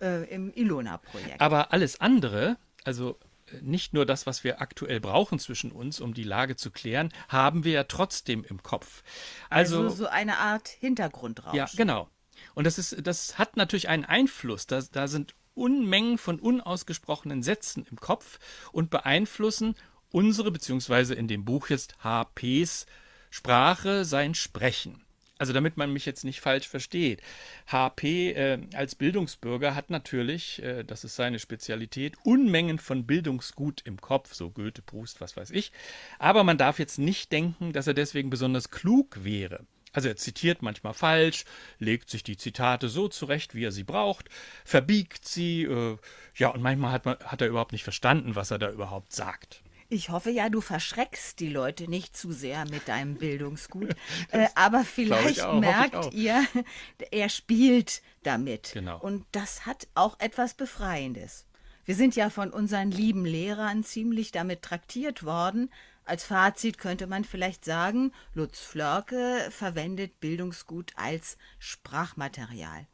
äh, im Ilona-Projekt. Aber alles andere, also äh, nicht nur das, was wir aktuell brauchen zwischen uns, um die Lage zu klären, haben wir ja trotzdem im Kopf. Also, also so eine Art Hintergrundrausch. Ja, genau. Und das ist, das hat natürlich einen Einfluss. Da, da sind Unmengen von unausgesprochenen Sätzen im Kopf und beeinflussen unsere, beziehungsweise in dem Buch jetzt HPs Sprache, sein Sprechen. Also damit man mich jetzt nicht falsch versteht. HP äh, als Bildungsbürger hat natürlich, äh, das ist seine Spezialität, Unmengen von Bildungsgut im Kopf, so Goethe, Proust, was weiß ich. Aber man darf jetzt nicht denken, dass er deswegen besonders klug wäre. Also er zitiert manchmal falsch, legt sich die Zitate so zurecht, wie er sie braucht, verbiegt sie, äh, ja, und manchmal hat, man, hat er überhaupt nicht verstanden, was er da überhaupt sagt. Ich hoffe ja, du verschreckst die Leute nicht zu sehr mit deinem Bildungsgut. äh, aber vielleicht auch, merkt ihr, er spielt damit. Genau. Und das hat auch etwas Befreiendes. Wir sind ja von unseren lieben Lehrern ziemlich damit traktiert worden, als Fazit könnte man vielleicht sagen, Lutz Flörke verwendet Bildungsgut als Sprachmaterial.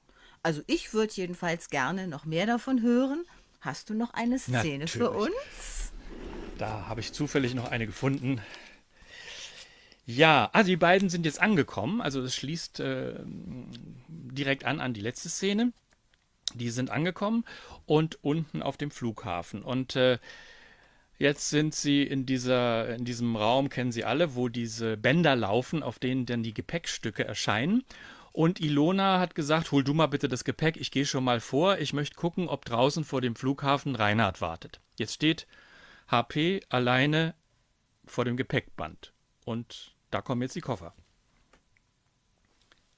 Also ich würde jedenfalls gerne noch mehr davon hören. Hast du noch eine Szene Natürlich. für uns? Da habe ich zufällig noch eine gefunden. Ja, also die beiden sind jetzt angekommen. Also es schließt äh, direkt an an die letzte Szene. Die sind angekommen und unten auf dem Flughafen. Und äh, Jetzt sind sie in, dieser, in diesem Raum, kennen Sie alle, wo diese Bänder laufen, auf denen dann die Gepäckstücke erscheinen. Und Ilona hat gesagt, hol du mal bitte das Gepäck, ich gehe schon mal vor, ich möchte gucken, ob draußen vor dem Flughafen Reinhard wartet. Jetzt steht HP alleine vor dem Gepäckband. Und da kommen jetzt die Koffer.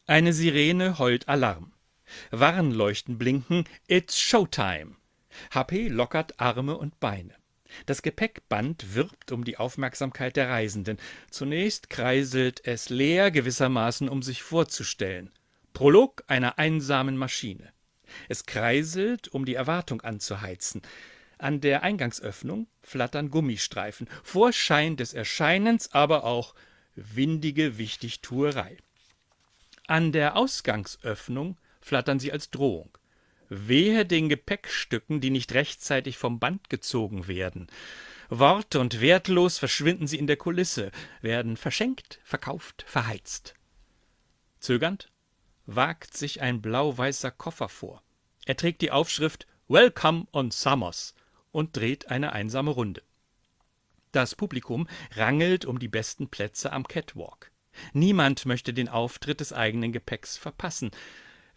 Eine Sirene heult Alarm. Warnleuchten blinken, it's Showtime. HP lockert Arme und Beine. Das Gepäckband wirbt um die Aufmerksamkeit der Reisenden. Zunächst kreiselt es leer, gewissermaßen um sich vorzustellen. Prolog einer einsamen Maschine. Es kreiselt, um die Erwartung anzuheizen. An der Eingangsöffnung flattern Gummistreifen, Vorschein des Erscheinens, aber auch windige Wichtigtuerei. An der Ausgangsöffnung flattern sie als Drohung. Wehe den Gepäckstücken, die nicht rechtzeitig vom Band gezogen werden. Worte und wertlos verschwinden sie in der Kulisse, werden verschenkt, verkauft, verheizt. Zögernd wagt sich ein blau-weißer Koffer vor. Er trägt die Aufschrift Welcome on Samos und dreht eine einsame Runde. Das Publikum rangelt um die besten Plätze am Catwalk. Niemand möchte den Auftritt des eigenen Gepäcks verpassen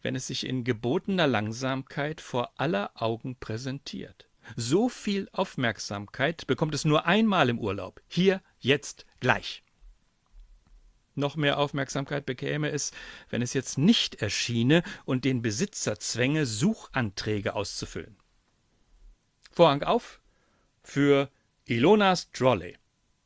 wenn es sich in gebotener Langsamkeit vor aller Augen präsentiert. So viel Aufmerksamkeit bekommt es nur einmal im Urlaub. Hier, jetzt, gleich. Noch mehr Aufmerksamkeit bekäme es, wenn es jetzt nicht erschiene und den Besitzer zwänge, Suchanträge auszufüllen. Vorhang auf für Ilonas Trolley.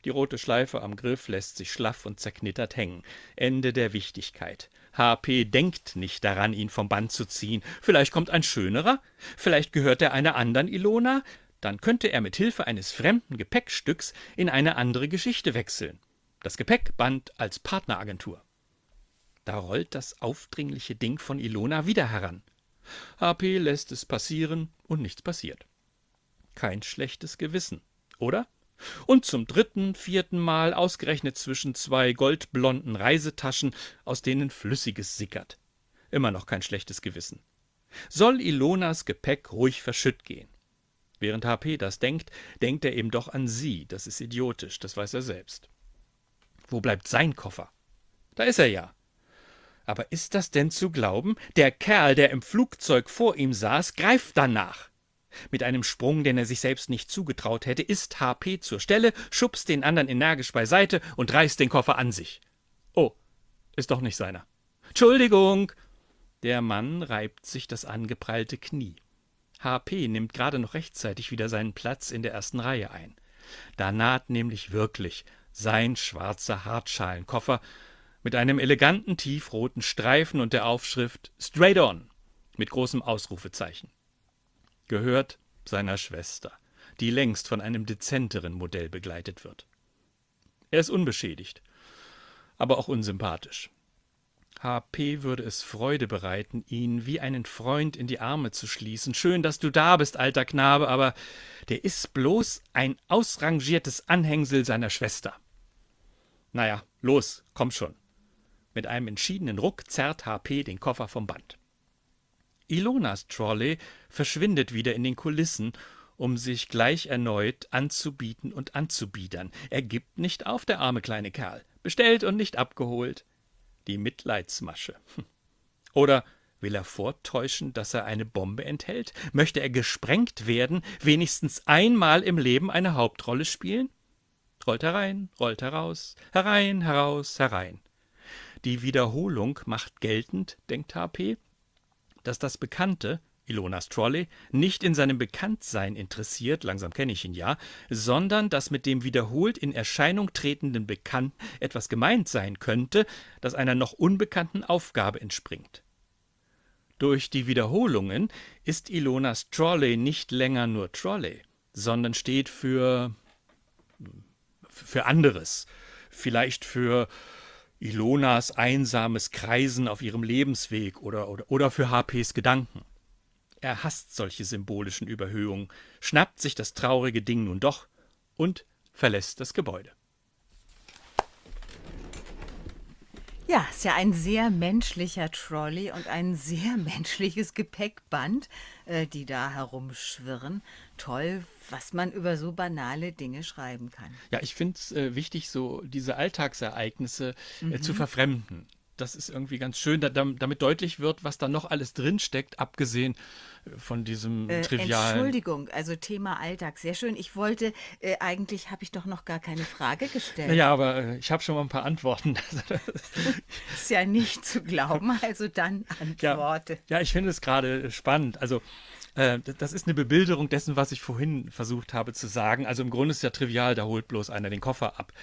Die rote Schleife am Griff lässt sich schlaff und zerknittert hängen. Ende der Wichtigkeit. HP denkt nicht daran, ihn vom Band zu ziehen. Vielleicht kommt ein schönerer, vielleicht gehört er einer anderen Ilona, dann könnte er mit Hilfe eines fremden Gepäckstücks in eine andere Geschichte wechseln. Das Gepäckband als Partneragentur. Da rollt das aufdringliche Ding von Ilona wieder heran. HP lässt es passieren und nichts passiert. Kein schlechtes Gewissen, oder? Und zum dritten, vierten Mal ausgerechnet zwischen zwei goldblonden Reisetaschen, aus denen Flüssiges sickert. Immer noch kein schlechtes Gewissen. Soll Ilonas Gepäck ruhig verschütt gehen? Während HP das denkt, denkt er eben doch an sie. Das ist idiotisch, das weiß er selbst. Wo bleibt sein Koffer? Da ist er ja. Aber ist das denn zu glauben? Der Kerl, der im Flugzeug vor ihm saß, greift danach. Mit einem Sprung, den er sich selbst nicht zugetraut hätte, ist HP zur Stelle, schubst den anderen energisch beiseite und reißt den Koffer an sich. Oh, ist doch nicht seiner. Entschuldigung! Der Mann reibt sich das angeprallte Knie. HP nimmt gerade noch rechtzeitig wieder seinen Platz in der ersten Reihe ein. Da naht nämlich wirklich sein schwarzer Hartschalenkoffer mit einem eleganten tiefroten Streifen und der Aufschrift Straight On mit großem Ausrufezeichen. Gehört seiner Schwester, die längst von einem dezenteren Modell begleitet wird. Er ist unbeschädigt, aber auch unsympathisch. HP würde es Freude bereiten, ihn wie einen Freund in die Arme zu schließen. Schön, dass du da bist, alter Knabe, aber der ist bloß ein ausrangiertes Anhängsel seiner Schwester. Naja, los, komm schon. Mit einem entschiedenen Ruck zerrt HP den Koffer vom Band. Ilonas Trolley verschwindet wieder in den Kulissen, um sich gleich erneut anzubieten und anzubiedern. Er gibt nicht auf, der arme kleine Kerl. Bestellt und nicht abgeholt die Mitleidsmasche. Oder will er vortäuschen, dass er eine Bombe enthält? Möchte er gesprengt werden, wenigstens einmal im Leben eine Hauptrolle spielen? Rollt herein, rollt heraus, herein, heraus, herein. Die Wiederholung macht geltend, denkt HP, dass das Bekannte, Ilonas Trolley, nicht in seinem Bekanntsein interessiert, langsam kenne ich ihn ja, sondern dass mit dem wiederholt in Erscheinung tretenden Bekannten etwas gemeint sein könnte, das einer noch unbekannten Aufgabe entspringt. Durch die Wiederholungen ist Ilonas Trolley nicht länger nur Trolley, sondern steht für für anderes, vielleicht für Ilonas einsames Kreisen auf ihrem Lebensweg oder, oder, oder für HPs Gedanken. Er hasst solche symbolischen Überhöhungen, schnappt sich das traurige Ding nun doch und verlässt das Gebäude. Ja, ist ja ein sehr menschlicher Trolley und ein sehr menschliches Gepäckband, äh, die da herumschwirren. Toll, was man über so banale Dinge schreiben kann. Ja, ich finde es äh, wichtig, so diese Alltagsereignisse äh, mhm. zu verfremden das ist irgendwie ganz schön, da, damit deutlich wird, was da noch alles drinsteckt, abgesehen äh, von diesem äh, trivialen. Entschuldigung, also Thema Alltag, sehr schön. Ich wollte, äh, eigentlich habe ich doch noch gar keine Frage gestellt. Naja, aber äh, ich habe schon mal ein paar Antworten. ist ja nicht zu glauben, also dann Antworte. Ja, ja ich finde es gerade spannend. Also äh, das ist eine Bebilderung dessen, was ich vorhin versucht habe zu sagen. Also im Grunde ist es ja trivial, da holt bloß einer den Koffer ab.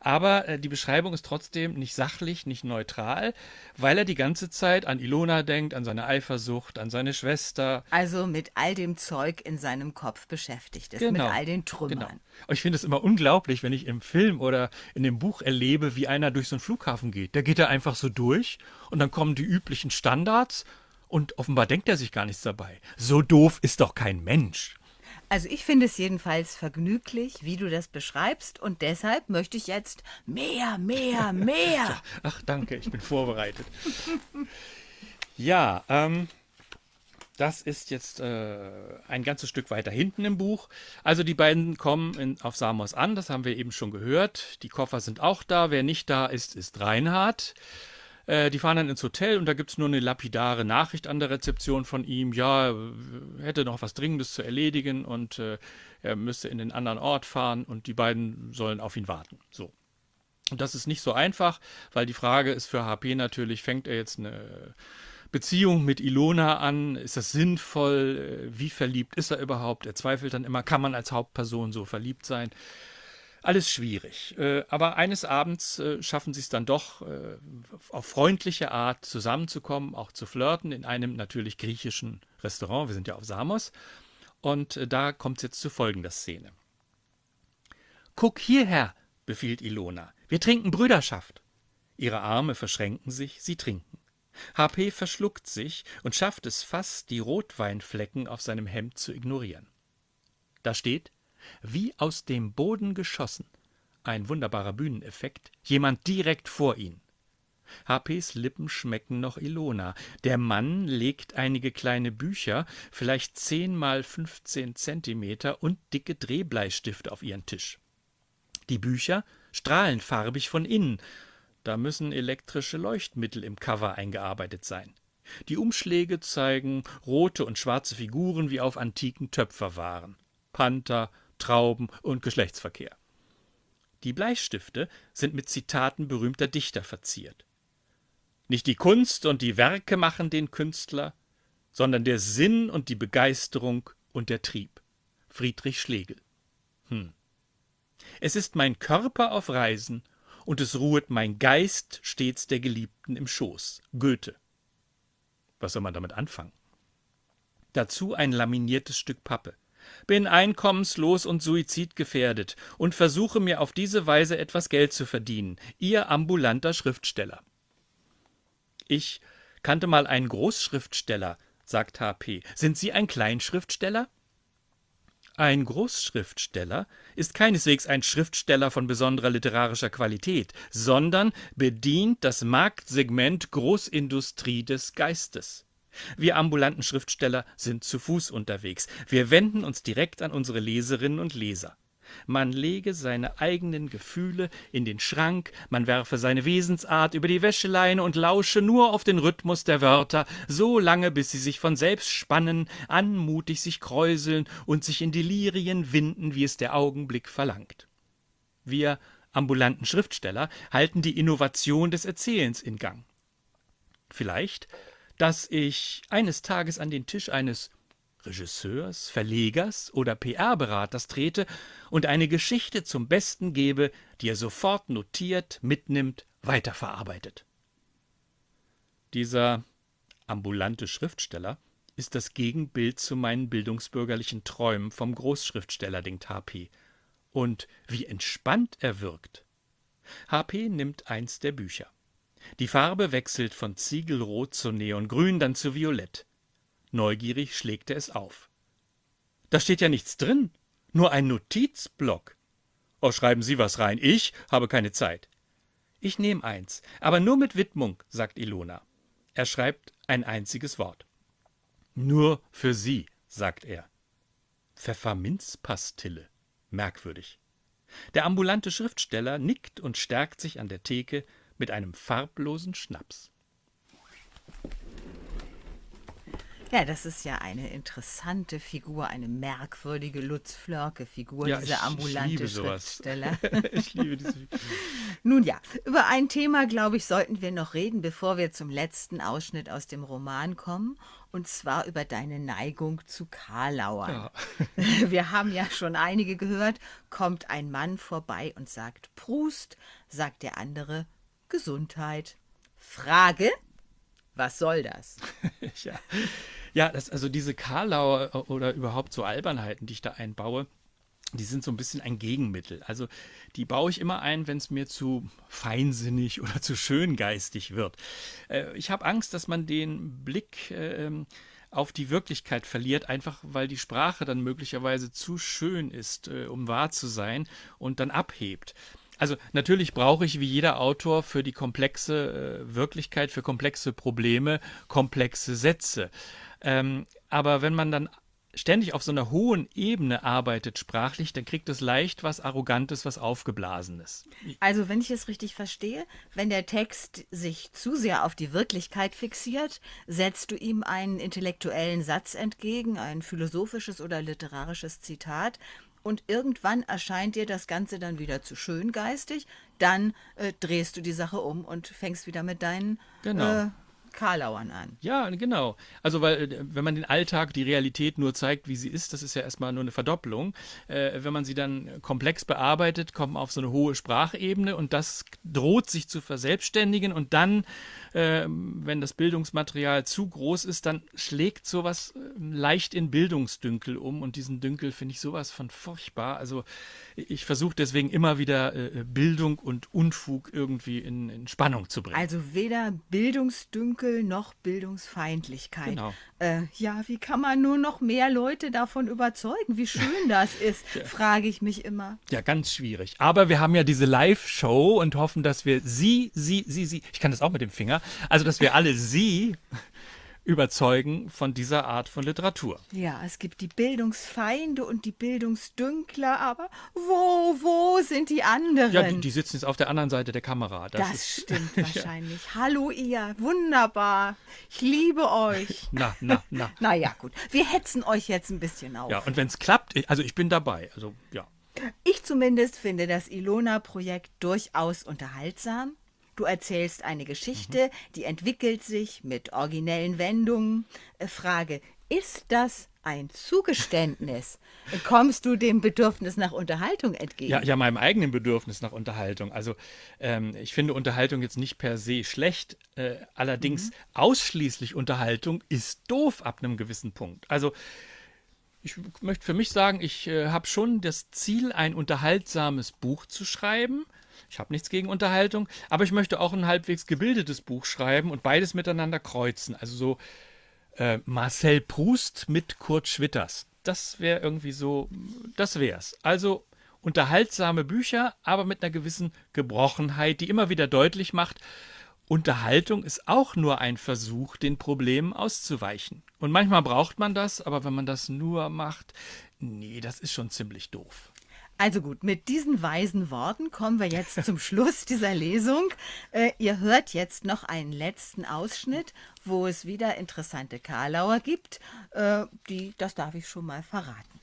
Aber äh, die Beschreibung ist trotzdem nicht sachlich, nicht neutral, weil er die ganze Zeit an Ilona denkt, an seine Eifersucht, an seine Schwester. Also mit all dem Zeug in seinem Kopf beschäftigt ist, genau. mit all den Trümmern. Genau. Und ich finde es immer unglaublich, wenn ich im Film oder in dem Buch erlebe, wie einer durch so einen Flughafen geht. Da geht er einfach so durch und dann kommen die üblichen Standards und offenbar denkt er sich gar nichts dabei. So doof ist doch kein Mensch. Also ich finde es jedenfalls vergnüglich, wie du das beschreibst und deshalb möchte ich jetzt mehr, mehr, mehr. Ach danke, ich bin vorbereitet. ja, ähm, das ist jetzt äh, ein ganzes Stück weiter hinten im Buch. Also die beiden kommen in, auf Samos an, das haben wir eben schon gehört. Die Koffer sind auch da. Wer nicht da ist, ist Reinhard. Äh, die fahren dann ins Hotel und da gibt es nur eine lapidare Nachricht an der Rezeption von ihm. Ja, hätte noch was Dringendes zu erledigen und äh, er müsste in den anderen Ort fahren und die beiden sollen auf ihn warten. So. Und das ist nicht so einfach, weil die Frage ist für HP natürlich, fängt er jetzt eine Beziehung mit Ilona an? Ist das sinnvoll? Äh, wie verliebt ist er überhaupt? Er zweifelt dann immer, kann man als Hauptperson so verliebt sein? Alles schwierig. Äh, aber eines Abends äh, schaffen sie es dann doch, äh, auf freundliche Art zusammenzukommen, auch zu flirten in einem natürlich griechischen Restaurant. Wir sind ja auf Samos. Und da kommt es jetzt zu folgender Szene. Guck hierher, befiehlt Ilona. Wir trinken Brüderschaft. Ihre Arme verschränken sich, sie trinken. HP verschluckt sich und schafft es fast, die Rotweinflecken auf seinem Hemd zu ignorieren. Da steht wie aus dem Boden geschossen. Ein wunderbarer Bühneneffekt, jemand direkt vor ihn. HPs Lippen schmecken noch Ilona. Der Mann legt einige kleine Bücher, vielleicht zehn mal fünfzehn Zentimeter und dicke Drehbleistifte auf ihren Tisch. Die Bücher strahlen farbig von innen. Da müssen elektrische Leuchtmittel im Cover eingearbeitet sein. Die Umschläge zeigen rote und schwarze Figuren wie auf antiken Töpferwaren. Panther, Trauben und Geschlechtsverkehr. Die Bleistifte sind mit Zitaten berühmter Dichter verziert. Nicht die Kunst und die Werke machen den Künstler, sondern der Sinn und die Begeisterung und der Trieb. Friedrich Schlegel. Hm. Es ist mein Körper auf Reisen, und es ruhet mein Geist stets der Geliebten im Schoß. Goethe. Was soll man damit anfangen? Dazu ein laminiertes Stück Pappe. Bin einkommenslos und suizidgefährdet und versuche mir auf diese Weise etwas Geld zu verdienen. Ihr ambulanter Schriftsteller. Ich kannte mal einen Großschriftsteller, sagt HP. Sind Sie ein Kleinschriftsteller? Ein Großschriftsteller ist keineswegs ein Schriftsteller von besonderer literarischer Qualität, sondern bedient das Marktsegment Großindustrie des Geistes. Wir ambulanten Schriftsteller sind zu Fuß unterwegs. Wir wenden uns direkt an unsere Leserinnen und Leser. Man lege seine eigenen Gefühle in den Schrank, man werfe seine Wesensart über die Wäscheleine und lausche nur auf den Rhythmus der Wörter, so lange, bis sie sich von selbst spannen, anmutig sich kräuseln und sich in Delirien winden, wie es der Augenblick verlangt. Wir ambulanten Schriftsteller halten die Innovation des Erzählens in Gang. Vielleicht, dass ich eines Tages an den Tisch eines Regisseurs, Verlegers oder PR-Beraters trete und eine Geschichte zum Besten gebe, die er sofort notiert, mitnimmt, weiterverarbeitet. Dieser ambulante Schriftsteller ist das Gegenbild zu meinen bildungsbürgerlichen Träumen vom Großschriftsteller, denkt HP. Und wie entspannt er wirkt. HP nimmt eins der Bücher. Die Farbe wechselt von Ziegelrot zu Neongrün, dann zu Violett. Neugierig schlägt er es auf. Da steht ja nichts drin, nur ein Notizblock. Oh, schreiben Sie was rein, ich habe keine Zeit. Ich nehme eins, aber nur mit Widmung, sagt Ilona. Er schreibt ein einziges Wort. Nur für Sie, sagt er. Pfefferminzpastille. Merkwürdig. Der ambulante Schriftsteller nickt und stärkt sich an der Theke mit einem farblosen Schnaps. Ja, das ist ja eine interessante Figur, eine merkwürdige Lutz Flörke-Figur, ja, dieser ambulante ich Schriftsteller. ich liebe diese Figur. Nun ja, über ein Thema, glaube ich, sollten wir noch reden, bevor wir zum letzten Ausschnitt aus dem Roman kommen. Und zwar über deine Neigung zu Karlauern. Ja. Wir haben ja schon einige gehört. Kommt ein Mann vorbei und sagt Prust, sagt der andere Gesundheit. Frage, was soll das? ja, ja das, also diese Karlauer äh, oder überhaupt so Albernheiten, die ich da einbaue, die sind so ein bisschen ein Gegenmittel. Also die baue ich immer ein, wenn es mir zu feinsinnig oder zu schöngeistig wird. Äh, ich habe Angst, dass man den Blick äh, auf die Wirklichkeit verliert, einfach weil die Sprache dann möglicherweise zu schön ist, äh, um wahr zu sein und dann abhebt. Also natürlich brauche ich wie jeder Autor für die komplexe äh, Wirklichkeit, für komplexe Probleme, komplexe Sätze. Ähm, aber wenn man dann ständig auf so einer hohen Ebene arbeitet sprachlich, dann kriegt es leicht was Arrogantes, was Aufgeblasenes. Also wenn ich es richtig verstehe, wenn der Text sich zu sehr auf die Wirklichkeit fixiert, setzt du ihm einen intellektuellen Satz entgegen, ein philosophisches oder literarisches Zitat, und irgendwann erscheint dir das Ganze dann wieder zu schöngeistig, dann äh, drehst du die Sache um und fängst wieder mit deinen genau. äh, Karlauern an. Ja, genau. Also, weil, äh, wenn man den Alltag, die Realität nur zeigt, wie sie ist, das ist ja erstmal nur eine Verdopplung. Äh, wenn man sie dann komplex bearbeitet, kommt man auf so eine hohe Sprachebene und das droht sich zu verselbstständigen und dann, äh, wenn das Bildungsmaterial zu groß ist, dann schlägt sowas äh, leicht in Bildungsdünkel um und diesen Dünkel finde ich sowas von furchtbar. Also, ich versuche deswegen immer wieder äh, Bildung und Unfug irgendwie in, in Spannung zu bringen. Also weder Bildungsdünkel Dünkel noch Bildungsfeindlichkeit. Genau. Äh, ja, wie kann man nur noch mehr Leute davon überzeugen, wie schön das ist, ja. frage ich mich immer. Ja, ganz schwierig. Aber wir haben ja diese Live-Show und hoffen, dass wir Sie, Sie, Sie, Sie, ich kann das auch mit dem Finger, also dass wir alle Sie überzeugen von dieser Art von Literatur. Ja, es gibt die Bildungsfeinde und die Bildungsdünkler, aber wo, wo sind die anderen? Ja, die, die sitzen jetzt auf der anderen Seite der Kamera. Das, das stimmt wahrscheinlich. Ja. Hallo ihr, wunderbar. Ich liebe euch. Na, na, na. naja, gut. Wir hetzen euch jetzt ein bisschen auf. Ja, und wenn es klappt, also ich bin dabei. Also, ja. Ich zumindest finde das Ilona-Projekt durchaus unterhaltsam. Du erzählst eine Geschichte, mhm. die entwickelt sich mit originellen Wendungen. Äh, Frage, ist das ein Zugeständnis? Kommst du dem Bedürfnis nach Unterhaltung entgegen? Ja, ja meinem eigenen Bedürfnis nach Unterhaltung. Also ähm, ich finde Unterhaltung jetzt nicht per se schlecht. Äh, allerdings mhm. ausschließlich Unterhaltung ist doof ab einem gewissen Punkt. Also ich möchte für mich sagen, ich äh, habe schon das Ziel, ein unterhaltsames Buch zu schreiben. Ich habe nichts gegen Unterhaltung, aber ich möchte auch ein halbwegs gebildetes Buch schreiben und beides miteinander kreuzen. Also so äh, Marcel Proust mit Kurt Schwitters. Das wäre irgendwie so, das wär's. Also unterhaltsame Bücher, aber mit einer gewissen Gebrochenheit, die immer wieder deutlich macht, Unterhaltung ist auch nur ein Versuch, den Problemen auszuweichen. Und manchmal braucht man das, aber wenn man das nur macht, nee, das ist schon ziemlich doof. Also gut, mit diesen weisen Worten kommen wir jetzt zum Schluss dieser Lesung. Äh, ihr hört jetzt noch einen letzten Ausschnitt, wo es wieder interessante Karlauer gibt. Äh, die, das darf ich schon mal verraten.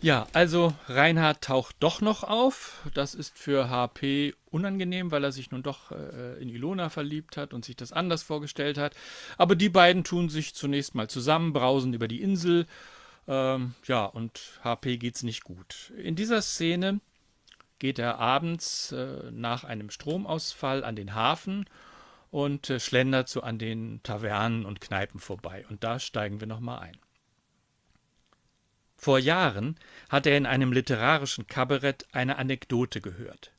Ja, also Reinhard taucht doch noch auf. Das ist für HP unangenehm, weil er sich nun doch äh, in Ilona verliebt hat und sich das anders vorgestellt hat. Aber die beiden tun sich zunächst mal zusammen, brausen über die Insel ähm, ja, und HP geht's nicht gut. In dieser Szene geht er abends äh, nach einem Stromausfall an den Hafen und äh, schlendert so an den Tavernen und Kneipen vorbei. Und da steigen wir nochmal ein. Vor Jahren hat er in einem literarischen Kabarett eine Anekdote gehört.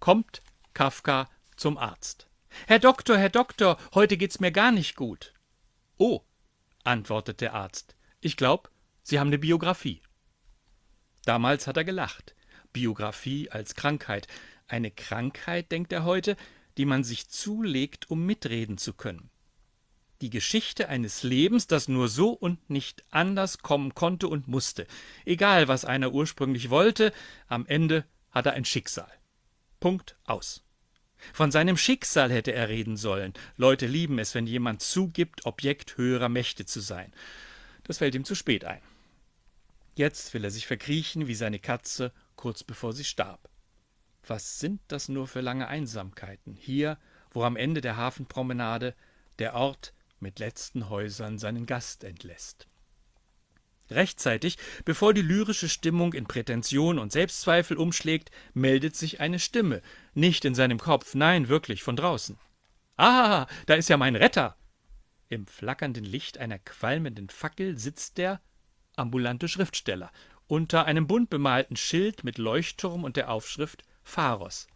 Kommt Kafka zum Arzt. Herr Doktor, Herr Doktor, heute geht's mir gar nicht gut. Oh, antwortet der Arzt. Ich glaub, Sie haben eine Biografie. Damals hat er gelacht. Biografie als Krankheit. Eine Krankheit, denkt er heute, die man sich zulegt, um mitreden zu können. Die Geschichte eines Lebens, das nur so und nicht anders kommen konnte und musste. Egal, was einer ursprünglich wollte, am Ende hat er ein Schicksal. Punkt aus. Von seinem Schicksal hätte er reden sollen. Leute lieben es, wenn jemand zugibt, Objekt höherer Mächte zu sein. Das fällt ihm zu spät ein. Jetzt will er sich verkriechen wie seine Katze kurz bevor sie starb. Was sind das nur für lange Einsamkeiten, hier, wo am Ende der Hafenpromenade der Ort mit letzten Häusern seinen Gast entlässt. Rechtzeitig, bevor die lyrische Stimmung in Prätension und Selbstzweifel umschlägt, meldet sich eine Stimme, nicht in seinem Kopf, nein, wirklich von draußen. Ah, da ist ja mein Retter. Im flackernden Licht einer qualmenden Fackel sitzt der ambulante Schriftsteller, unter einem bunt bemalten Schild mit Leuchtturm und der Aufschrift Pharos.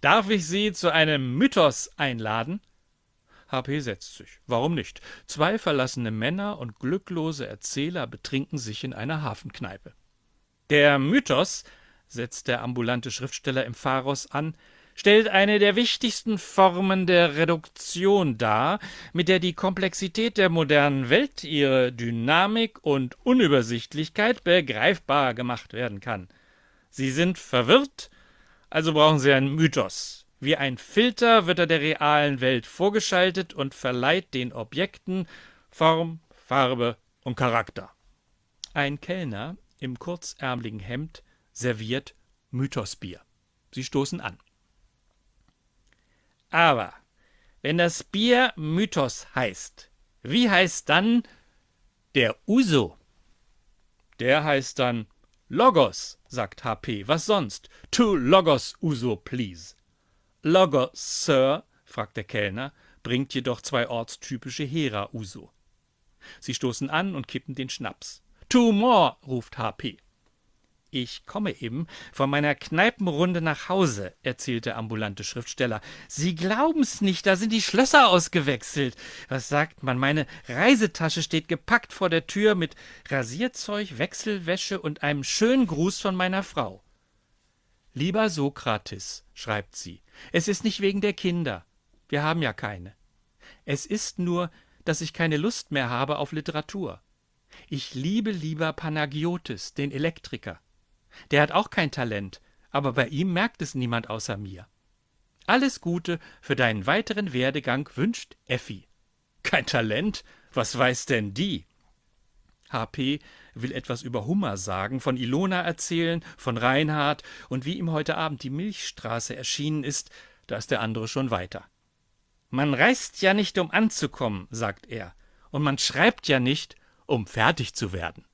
Darf ich Sie zu einem Mythos einladen? HP setzt sich. Warum nicht? Zwei verlassene Männer und glücklose Erzähler betrinken sich in einer Hafenkneipe. Der Mythos, setzt der ambulante Schriftsteller im Pharos an, stellt eine der wichtigsten Formen der Reduktion dar, mit der die Komplexität der modernen Welt, ihre Dynamik und Unübersichtlichkeit begreifbar gemacht werden kann. Sie sind verwirrt, also brauchen sie einen Mythos. Wie ein Filter wird er der realen Welt vorgeschaltet und verleiht den Objekten Form, Farbe und Charakter. Ein Kellner im kurzärmeligen Hemd serviert Mythosbier. Sie stoßen an. Aber wenn das Bier Mythos heißt, wie heißt dann der Uso? Der heißt dann Logos, sagt HP. Was sonst? To Logos Uso, please. Logos, Sir, fragt der Kellner, bringt jedoch zwei ortstypische Hera Uso. Sie stoßen an und kippen den Schnaps. Two more, ruft HP. Ich komme eben von meiner Kneipenrunde nach Hause, erzählt der ambulante Schriftsteller. Sie glauben's nicht, da sind die Schlösser ausgewechselt. Was sagt man? Meine Reisetasche steht gepackt vor der Tür mit Rasierzeug, Wechselwäsche und einem schönen Gruß von meiner Frau. Lieber Sokrates, schreibt sie, es ist nicht wegen der Kinder. Wir haben ja keine. Es ist nur, dass ich keine Lust mehr habe auf Literatur. Ich liebe lieber Panagiotis, den Elektriker. Der hat auch kein Talent, aber bei ihm merkt es niemand außer mir. Alles Gute für deinen weiteren Werdegang wünscht Effi. Kein Talent? Was weiß denn die? HP will etwas über Hummer sagen, von Ilona erzählen, von Reinhard und wie ihm heute Abend die Milchstraße erschienen ist, da ist der andere schon weiter. Man reist ja nicht, um anzukommen, sagt er, und man schreibt ja nicht, um fertig zu werden.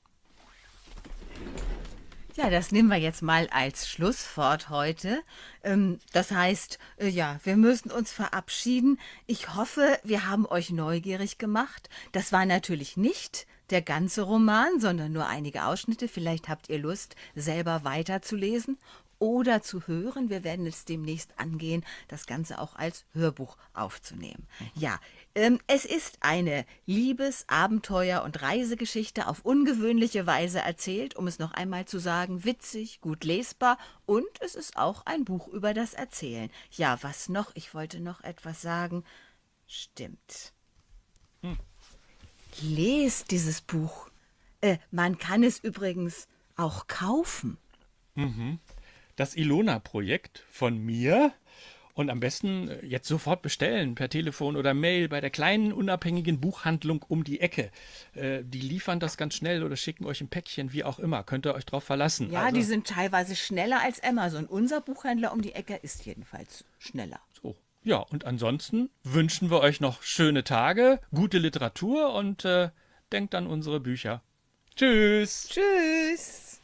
Ja, das nehmen wir jetzt mal als Schlusswort heute. Ähm, das heißt, äh, ja, wir müssen uns verabschieden. Ich hoffe, wir haben euch neugierig gemacht. Das war natürlich nicht der ganze Roman, sondern nur einige Ausschnitte. Vielleicht habt ihr Lust, selber weiterzulesen oder zu hören. Wir werden es demnächst angehen, das Ganze auch als Hörbuch aufzunehmen. Ja, ähm, es ist eine Liebes-, Abenteuer- und Reisegeschichte auf ungewöhnliche Weise erzählt, um es noch einmal zu sagen, witzig, gut lesbar und es ist auch ein Buch über das Erzählen. Ja, was noch? Ich wollte noch etwas sagen. Stimmt. Hm. Lest dieses Buch. Äh, man kann es übrigens auch kaufen. Mhm das Ilona-Projekt von mir und am besten äh, jetzt sofort bestellen per Telefon oder Mail bei der kleinen unabhängigen Buchhandlung um die Ecke. Äh, die liefern das ganz schnell oder schicken euch ein Päckchen, wie auch immer. Könnt ihr euch drauf verlassen. Ja, also, die sind teilweise schneller als Amazon. Unser Buchhändler um die Ecke ist jedenfalls schneller. So. Ja, und ansonsten wünschen wir euch noch schöne Tage, gute Literatur und äh, denkt an unsere Bücher. Tschüss. Tschüss.